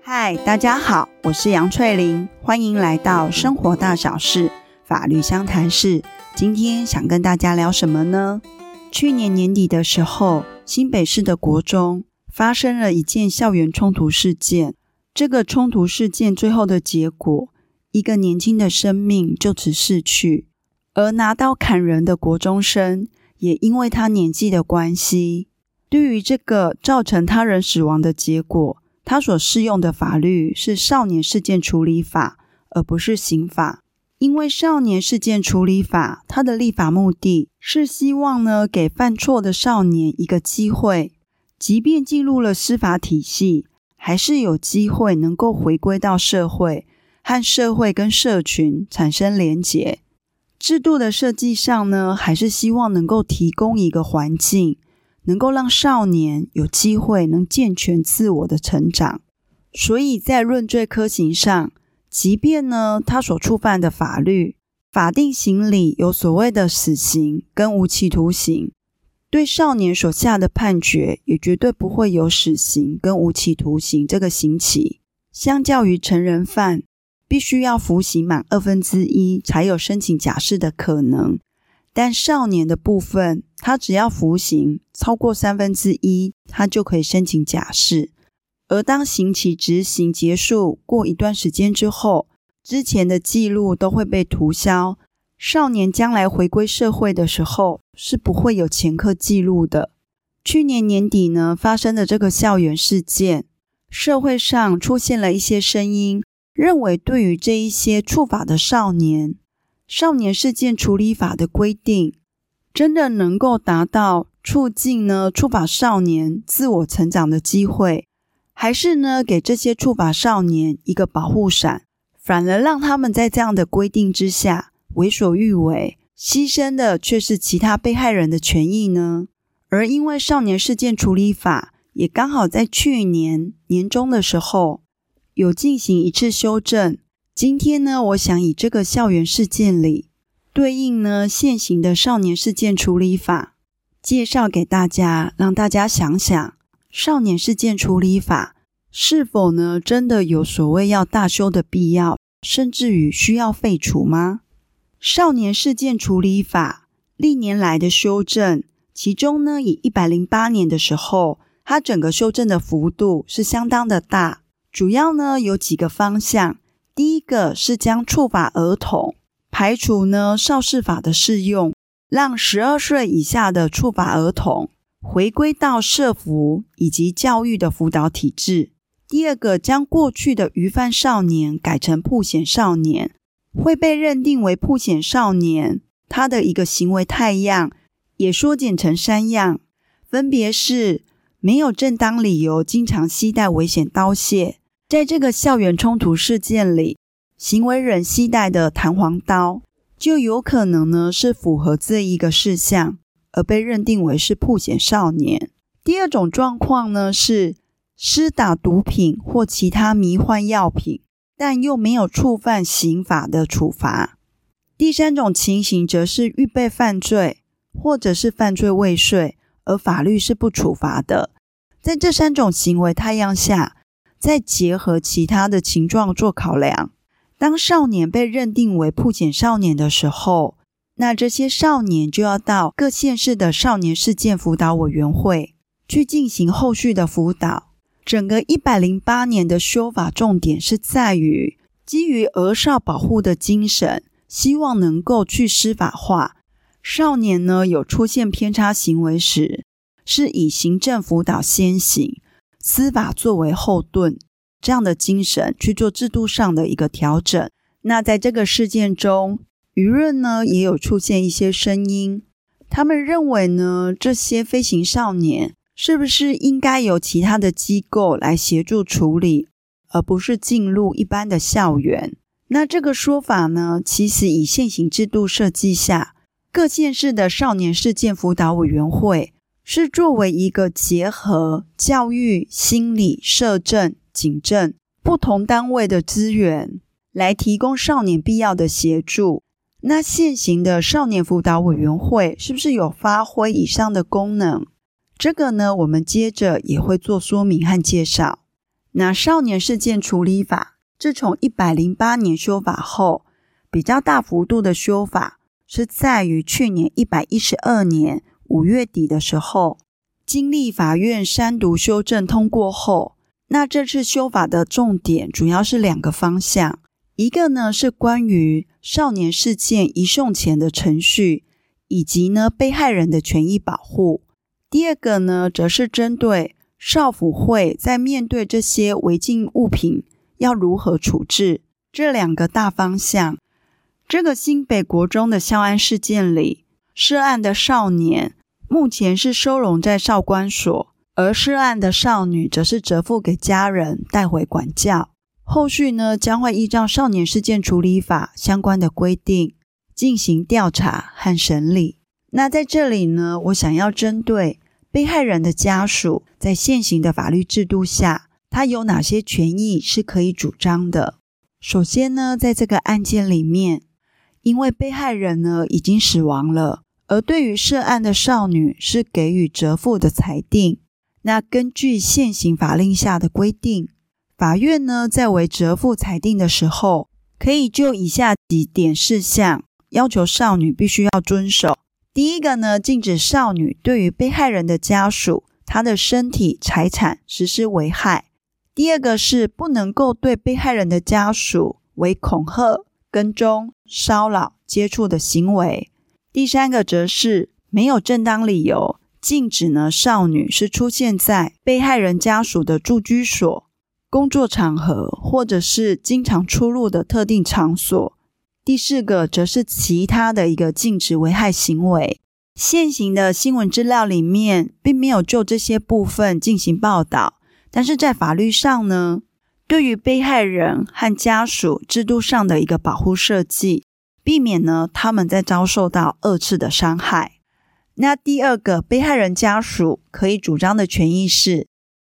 嗨，大家好，我是杨翠玲，欢迎来到生活大小事法律相谈室。今天想跟大家聊什么呢？去年年底的时候，新北市的国中发生了一件校园冲突事件。这个冲突事件最后的结果，一个年轻的生命就此逝去，而拿刀砍人的国中生，也因为他年纪的关系，对于这个造成他人死亡的结果，他所适用的法律是少年事件处理法，而不是刑法。因为少年事件处理法，它的立法目的是希望呢，给犯错的少年一个机会，即便进入了司法体系，还是有机会能够回归到社会，和社会跟社群产生连结。制度的设计上呢，还是希望能够提供一个环境，能够让少年有机会能健全自我的成长。所以在论罪科刑上，即便呢，他所触犯的法律法定刑里有所谓的死刑跟无期徒刑，对少年所下的判决也绝对不会有死刑跟无期徒刑这个刑期。相较于成人犯，必须要服刑满二分之一才有申请假释的可能，但少年的部分，他只要服刑超过三分之一，他就可以申请假释。而当刑期执行结束过一段时间之后，之前的记录都会被涂销。少年将来回归社会的时候，是不会有前科记录的。去年年底呢，发生的这个校园事件，社会上出现了一些声音，认为对于这一些触法的少年，少年事件处理法的规定，真的能够达到促进呢触法少年自我成长的机会。还是呢，给这些触法少年一个保护伞，反而让他们在这样的规定之下为所欲为，牺牲的却是其他被害人的权益呢？而因为少年事件处理法也刚好在去年年中的时候有进行一次修正，今天呢，我想以这个校园事件里对应呢现行的少年事件处理法介绍给大家，让大家想想。少年事件处理法是否呢，真的有所谓要大修的必要，甚至于需要废除吗？少年事件处理法历年来的修正，其中呢，以一百零八年的时候，它整个修正的幅度是相当的大，主要呢有几个方向。第一个是将触法儿童排除呢少事法的适用，让十二岁以下的触法儿童。回归到社福以及教育的辅导体制。第二个，将过去的虞犯少年改成曝险少年，会被认定为曝险少年。他的一个行为态样也缩减成三样，分别是没有正当理由经常携带危险刀械。在这个校园冲突事件里，行为人携带的弹簧刀就有可能呢是符合这一个事项。而被认定为是曝险少年。第二种状况呢，是施打毒品或其他迷幻药品，但又没有触犯刑法的处罚。第三种情形则是预备犯罪，或者是犯罪未遂，而法律是不处罚的。在这三种行为太阳下，再结合其他的情状做考量，当少年被认定为曝险少年的时候，那这些少年就要到各县市的少年事件辅导委员会去进行后续的辅导。整个一百零八年的修法重点是在于基于儿少保护的精神，希望能够去司法化少年呢，有出现偏差行为时，是以行政辅导先行，司法作为后盾这样的精神去做制度上的一个调整。那在这个事件中，舆论呢也有出现一些声音，他们认为呢，这些飞行少年是不是应该由其他的机构来协助处理，而不是进入一般的校园？那这个说法呢，其实以现行制度设计下，各县市的少年事件辅导委员会是作为一个结合教育、心理、社政、警政不同单位的资源，来提供少年必要的协助。那现行的少年辅导委员会是不是有发挥以上的功能？这个呢，我们接着也会做说明和介绍。那少年事件处理法自从一百零八年修法后，比较大幅度的修法是在于去年一百一十二年五月底的时候，经立法院三读修正通过后，那这次修法的重点主要是两个方向，一个呢是关于少年事件移送前的程序，以及呢被害人的权益保护；第二个呢则是针对。少辅会在面对这些违禁物品要如何处置？这两个大方向。这个新北国中的校安事件里，涉案的少年目前是收容在少管所，而涉案的少女则是折付给家人带回管教。后续呢，将会依照少年事件处理法相关的规定进行调查和审理。那在这里呢，我想要针对。被害人的家属在现行的法律制度下，他有哪些权益是可以主张的？首先呢，在这个案件里面，因为被害人呢已经死亡了，而对于涉案的少女是给予折付的裁定。那根据现行法令下的规定，法院呢在为折付裁定的时候，可以就以下几点事项要求少女必须要遵守。第一个呢，禁止少女对于被害人的家属，她的身体、财产实施危害。第二个是不能够对被害人的家属为恐吓、跟踪、骚扰、接触的行为。第三个则是没有正当理由禁止呢少女是出现在被害人家属的住居所、工作场合，或者是经常出入的特定场所。第四个则是其他的一个禁止危害行为。现行的新闻资料里面并没有就这些部分进行报道，但是在法律上呢，对于被害人和家属制度上的一个保护设计，避免呢他们在遭受到二次的伤害。那第二个被害人家属可以主张的权益是，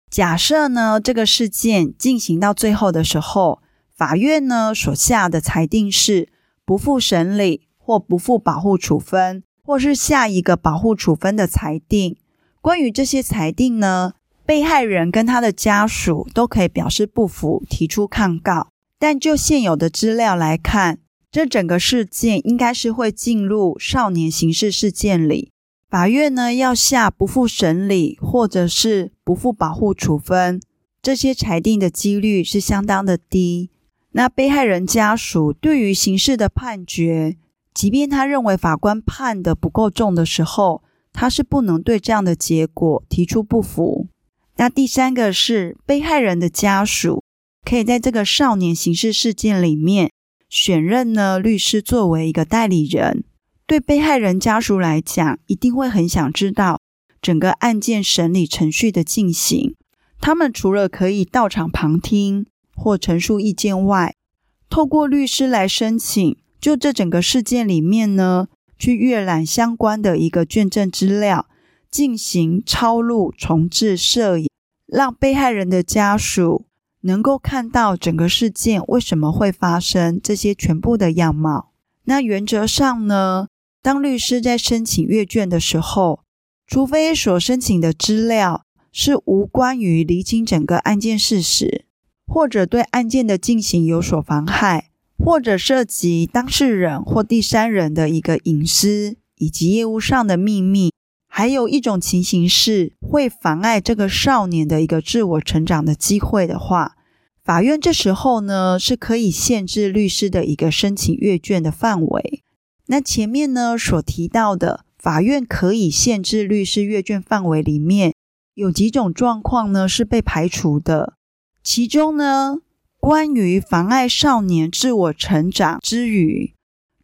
假设呢这个事件进行到最后的时候，法院呢所下的裁定是。不付审理或不付保护处分，或是下一个保护处分的裁定。关于这些裁定呢，被害人跟他的家属都可以表示不服，提出抗告。但就现有的资料来看，这整个事件应该是会进入少年刑事事件里。法院呢要下不复审理或者是不付保护处分，这些裁定的几率是相当的低。那被害人家属对于刑事的判决，即便他认为法官判得不够重的时候，他是不能对这样的结果提出不服。那第三个是被害人的家属可以在这个少年刑事事件里面选任呢律师作为一个代理人。对被害人家属来讲，一定会很想知道整个案件审理程序的进行。他们除了可以到场旁听，或陈述意见外，透过律师来申请，就这整个事件里面呢，去阅览相关的一个卷证资料，进行抄录、重制摄影，让被害人的家属能够看到整个事件为什么会发生这些全部的样貌。那原则上呢，当律师在申请阅卷的时候，除非所申请的资料是无关于厘清整个案件事实。或者对案件的进行有所妨害，或者涉及当事人或第三人的一个隐私以及业务上的秘密，还有一种情形是会妨碍这个少年的一个自我成长的机会的话，法院这时候呢是可以限制律师的一个申请阅卷的范围。那前面呢所提到的法院可以限制律师阅卷范围里面，有几种状况呢是被排除的。其中呢，关于妨碍少年自我成长之余，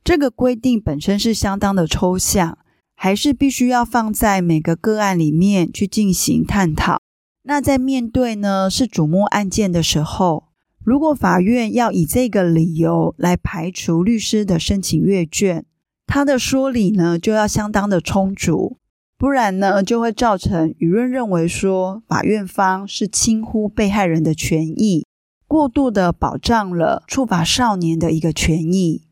这个规定本身是相当的抽象，还是必须要放在每个个案里面去进行探讨。那在面对呢是瞩目案件的时候，如果法院要以这个理由来排除律师的申请阅卷，他的说理呢就要相当的充足。不然呢，就会造成舆论认为说，法院方是轻忽被害人的权益，过度的保障了触法少年的一个权益。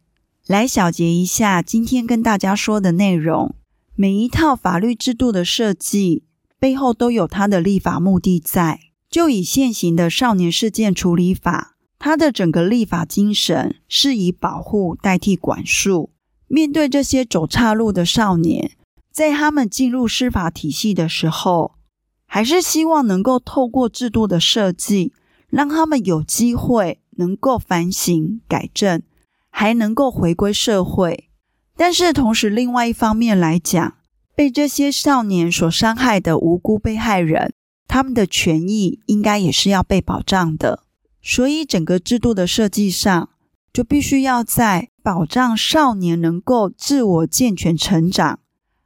来小结一下今天跟大家说的内容：每一套法律制度的设计背后都有它的立法目的在，就以现行的少年事件处理法，它的整个立法精神是以保护代替管束。面对这些走岔路的少年，在他们进入司法体系的时候，还是希望能够透过制度的设计，让他们有机会能够反省改正，还能够回归社会。但是同时，另外一方面来讲，被这些少年所伤害的无辜被害人，他们的权益应该也是要被保障的。所以，整个制度的设计上，就必须要在保障少年能够自我健全成长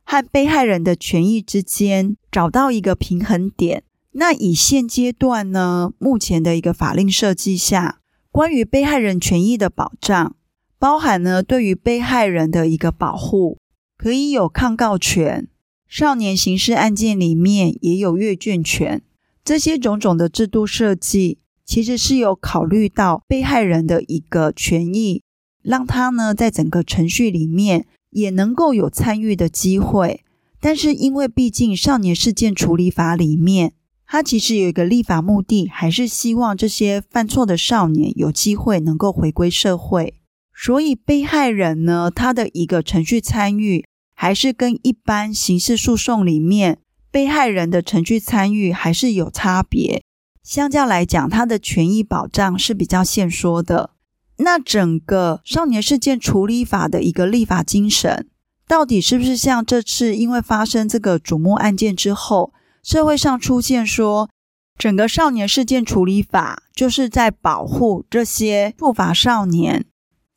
和被害人的权益之间找到一个平衡点。那以现阶段呢，目前的一个法令设计下，关于被害人权益的保障，包含呢对于被害人的一个保护。可以有抗告权，少年刑事案件里面也有阅卷权，这些种种的制度设计，其实是有考虑到被害人的一个权益，让他呢在整个程序里面也能够有参与的机会。但是因为毕竟少年事件处理法里面，它其实有一个立法目的，还是希望这些犯错的少年有机会能够回归社会。所以，被害人呢，他的一个程序参与，还是跟一般刑事诉讼里面被害人的程序参与还是有差别。相较来讲，他的权益保障是比较限缩的。那整个少年事件处理法的一个立法精神，到底是不是像这次因为发生这个瞩目案件之后，社会上出现说，整个少年事件处理法就是在保护这些不法少年？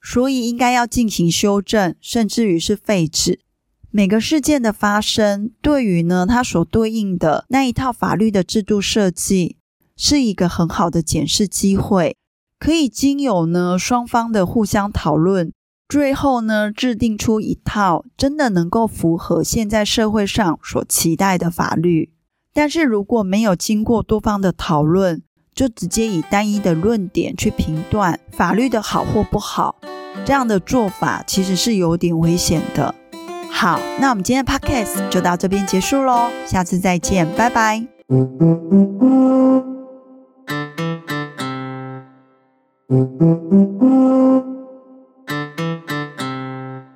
所以应该要进行修正，甚至于是废止。每个事件的发生，对于呢它所对应的那一套法律的制度设计，是一个很好的检视机会，可以经由呢双方的互相讨论，最后呢制定出一套真的能够符合现在社会上所期待的法律。但是如果没有经过多方的讨论，就直接以单一的论点去评断法律的好或不好，这样的做法其实是有点危险的。好，那我们今天的 podcast 就到这边结束喽，下次再见，拜拜。